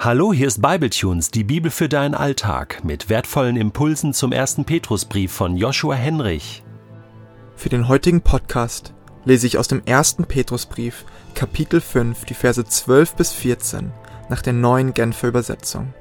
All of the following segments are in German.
Hallo, hier ist Bibletunes, die Bibel für deinen Alltag, mit wertvollen Impulsen zum ersten Petrusbrief von Joshua Henrich. Für den heutigen Podcast lese ich aus dem ersten Petrusbrief, Kapitel 5, die Verse 12 bis 14, nach der neuen Genfer Übersetzung.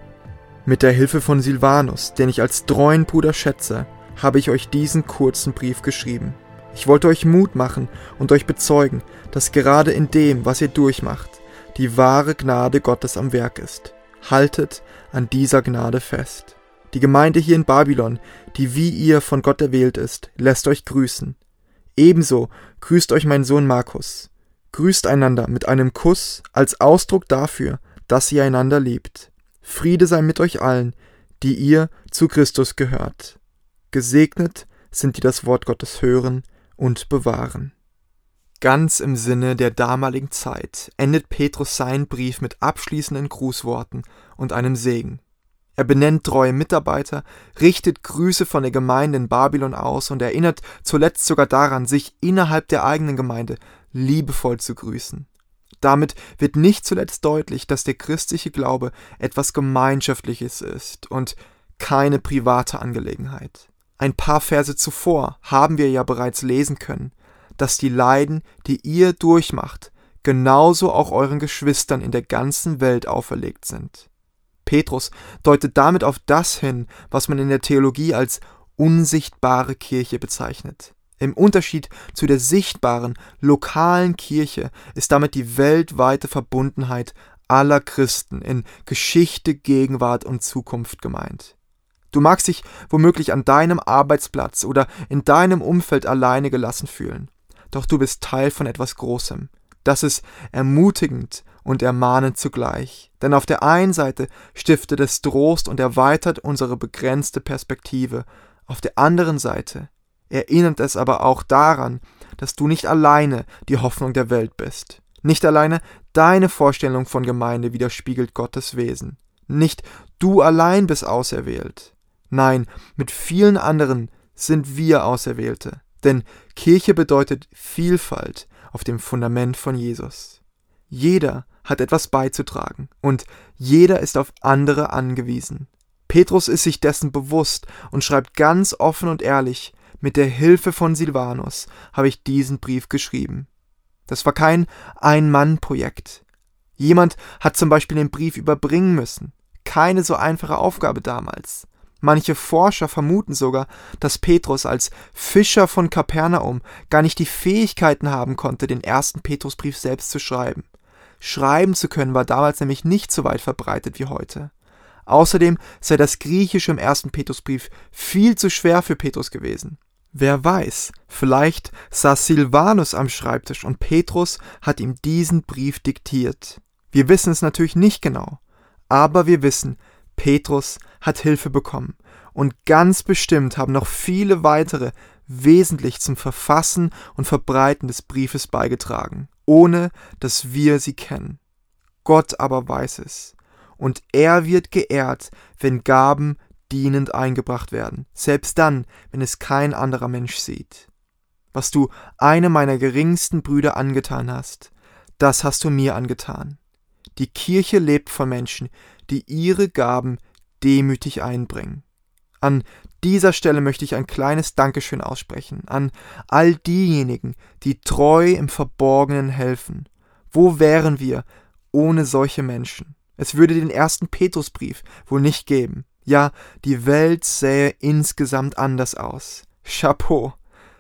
Mit der Hilfe von Silvanus, den ich als treuen Bruder schätze, habe ich euch diesen kurzen Brief geschrieben. Ich wollte euch Mut machen und euch bezeugen, dass gerade in dem, was ihr durchmacht, die wahre Gnade Gottes am Werk ist. Haltet an dieser Gnade fest. Die Gemeinde hier in Babylon, die wie ihr von Gott erwählt ist, lässt euch grüßen. Ebenso grüßt euch mein Sohn Markus. Grüßt einander mit einem Kuss als Ausdruck dafür, dass ihr einander liebt. Friede sei mit euch allen, die ihr zu Christus gehört. Gesegnet sind die das Wort Gottes hören und bewahren. Ganz im Sinne der damaligen Zeit endet Petrus seinen Brief mit abschließenden Grußworten und einem Segen. Er benennt treue Mitarbeiter, richtet Grüße von der Gemeinde in Babylon aus und erinnert zuletzt sogar daran, sich innerhalb der eigenen Gemeinde liebevoll zu grüßen. Damit wird nicht zuletzt deutlich, dass der christliche Glaube etwas Gemeinschaftliches ist und keine private Angelegenheit. Ein paar Verse zuvor haben wir ja bereits lesen können, dass die Leiden, die ihr durchmacht, genauso auch euren Geschwistern in der ganzen Welt auferlegt sind. Petrus deutet damit auf das hin, was man in der Theologie als unsichtbare Kirche bezeichnet. Im Unterschied zu der sichtbaren, lokalen Kirche ist damit die weltweite Verbundenheit aller Christen in Geschichte, Gegenwart und Zukunft gemeint. Du magst dich womöglich an deinem Arbeitsplatz oder in deinem Umfeld alleine gelassen fühlen doch du bist Teil von etwas Großem. Das ist ermutigend und ermahnend zugleich. Denn auf der einen Seite stiftet es Trost und erweitert unsere begrenzte Perspektive. Auf der anderen Seite erinnert es aber auch daran, dass du nicht alleine die Hoffnung der Welt bist. Nicht alleine deine Vorstellung von Gemeinde widerspiegelt Gottes Wesen. Nicht du allein bist auserwählt. Nein, mit vielen anderen sind wir Auserwählte. Denn Kirche bedeutet Vielfalt auf dem Fundament von Jesus. Jeder hat etwas beizutragen und jeder ist auf andere angewiesen. Petrus ist sich dessen bewusst und schreibt ganz offen und ehrlich, mit der Hilfe von Silvanus habe ich diesen Brief geschrieben. Das war kein Ein-Mann-Projekt. Jemand hat zum Beispiel den Brief überbringen müssen. Keine so einfache Aufgabe damals. Manche Forscher vermuten sogar, dass Petrus als Fischer von Kapernaum gar nicht die Fähigkeiten haben konnte, den ersten Petrusbrief selbst zu schreiben. Schreiben zu können war damals nämlich nicht so weit verbreitet wie heute. Außerdem sei das Griechische im ersten Petrusbrief viel zu schwer für Petrus gewesen. Wer weiß, vielleicht saß Silvanus am Schreibtisch und Petrus hat ihm diesen Brief diktiert. Wir wissen es natürlich nicht genau, aber wir wissen, Petrus hat Hilfe bekommen. Und ganz bestimmt haben noch viele weitere wesentlich zum Verfassen und Verbreiten des Briefes beigetragen, ohne dass wir sie kennen. Gott aber weiß es. Und er wird geehrt, wenn Gaben dienend eingebracht werden, selbst dann, wenn es kein anderer Mensch sieht. Was du einem meiner geringsten Brüder angetan hast, das hast du mir angetan. Die Kirche lebt von Menschen, die ihre Gaben demütig einbringen. An dieser Stelle möchte ich ein kleines Dankeschön aussprechen an all diejenigen, die treu im Verborgenen helfen. Wo wären wir ohne solche Menschen? Es würde den ersten Petrusbrief wohl nicht geben. Ja, die Welt sähe insgesamt anders aus. Chapeau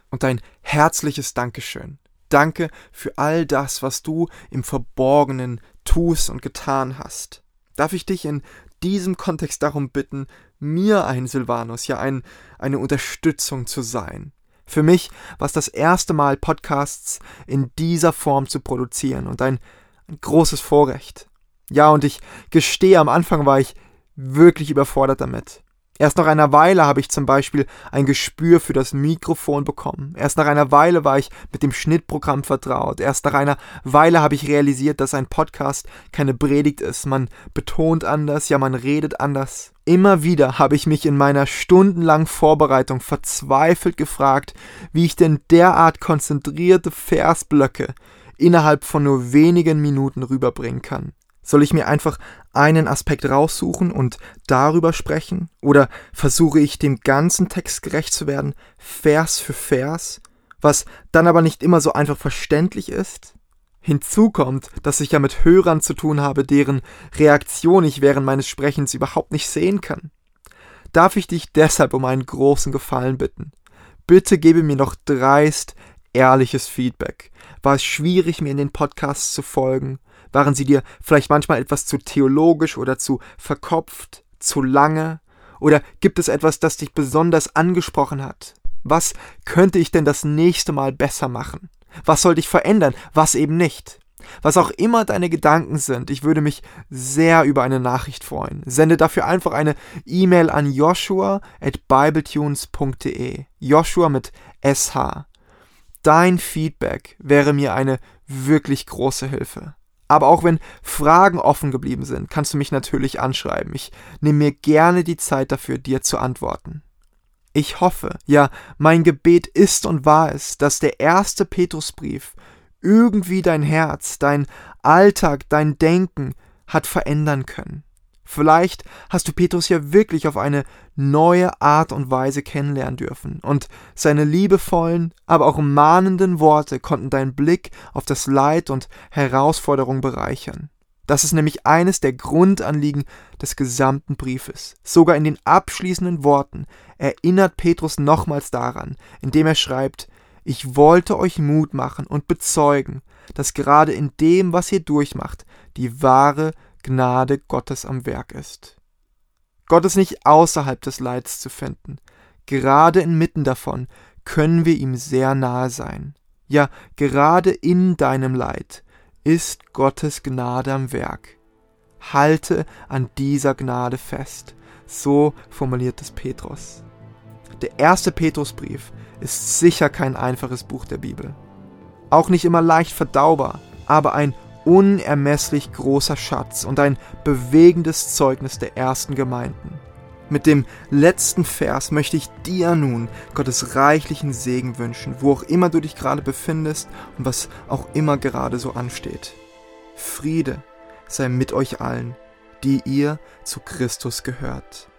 und ein herzliches Dankeschön. Danke für all das, was du im Verborgenen tust und getan hast. Darf ich dich in diesem Kontext darum bitten, mir ein Silvanus, ja ein, eine Unterstützung zu sein. Für mich war es das erste Mal, Podcasts in dieser Form zu produzieren und ein, ein großes Vorrecht. Ja, und ich gestehe, am Anfang war ich wirklich überfordert damit. Erst nach einer Weile habe ich zum Beispiel ein Gespür für das Mikrofon bekommen. Erst nach einer Weile war ich mit dem Schnittprogramm vertraut. Erst nach einer Weile habe ich realisiert, dass ein Podcast keine Predigt ist. Man betont anders, ja man redet anders. Immer wieder habe ich mich in meiner stundenlangen Vorbereitung verzweifelt gefragt, wie ich denn derart konzentrierte Versblöcke innerhalb von nur wenigen Minuten rüberbringen kann. Soll ich mir einfach einen Aspekt raussuchen und darüber sprechen? Oder versuche ich dem ganzen Text gerecht zu werden, Vers für Vers, was dann aber nicht immer so einfach verständlich ist? Hinzu kommt, dass ich ja mit Hörern zu tun habe, deren Reaktion ich während meines Sprechens überhaupt nicht sehen kann. Darf ich dich deshalb um einen großen Gefallen bitten? Bitte gebe mir noch dreist ehrliches Feedback. War es schwierig, mir in den Podcasts zu folgen? Waren sie dir vielleicht manchmal etwas zu theologisch oder zu verkopft, zu lange? Oder gibt es etwas, das dich besonders angesprochen hat? Was könnte ich denn das nächste Mal besser machen? Was soll dich verändern, was eben nicht? Was auch immer deine Gedanken sind, ich würde mich sehr über eine Nachricht freuen. Sende dafür einfach eine E-Mail an joshua at bibletunes.de. Joshua mit SH. Dein Feedback wäre mir eine wirklich große Hilfe. Aber auch wenn Fragen offen geblieben sind, kannst du mich natürlich anschreiben. Ich nehme mir gerne die Zeit dafür, dir zu antworten. Ich hoffe, ja, mein Gebet ist und war es, dass der erste Petrusbrief irgendwie dein Herz, dein Alltag, dein Denken hat verändern können. Vielleicht hast du Petrus ja wirklich auf eine neue Art und Weise kennenlernen dürfen, und seine liebevollen, aber auch mahnenden Worte konnten deinen Blick auf das Leid und Herausforderung bereichern. Das ist nämlich eines der Grundanliegen des gesamten Briefes. Sogar in den abschließenden Worten erinnert Petrus nochmals daran, indem er schreibt, ich wollte euch Mut machen und bezeugen, dass gerade in dem, was ihr durchmacht, die wahre Gnade Gottes am Werk ist. Gott ist nicht außerhalb des Leids zu finden. Gerade inmitten davon können wir ihm sehr nahe sein. Ja, gerade in deinem Leid ist Gottes Gnade am Werk. Halte an dieser Gnade fest. So formuliert es Petrus. Der erste Petrusbrief ist sicher kein einfaches Buch der Bibel. Auch nicht immer leicht verdaubar, aber ein unermesslich großer Schatz und ein bewegendes Zeugnis der ersten Gemeinden. Mit dem letzten Vers möchte ich dir nun Gottes reichlichen Segen wünschen, wo auch immer du dich gerade befindest und was auch immer gerade so ansteht. Friede sei mit euch allen, die ihr zu Christus gehört.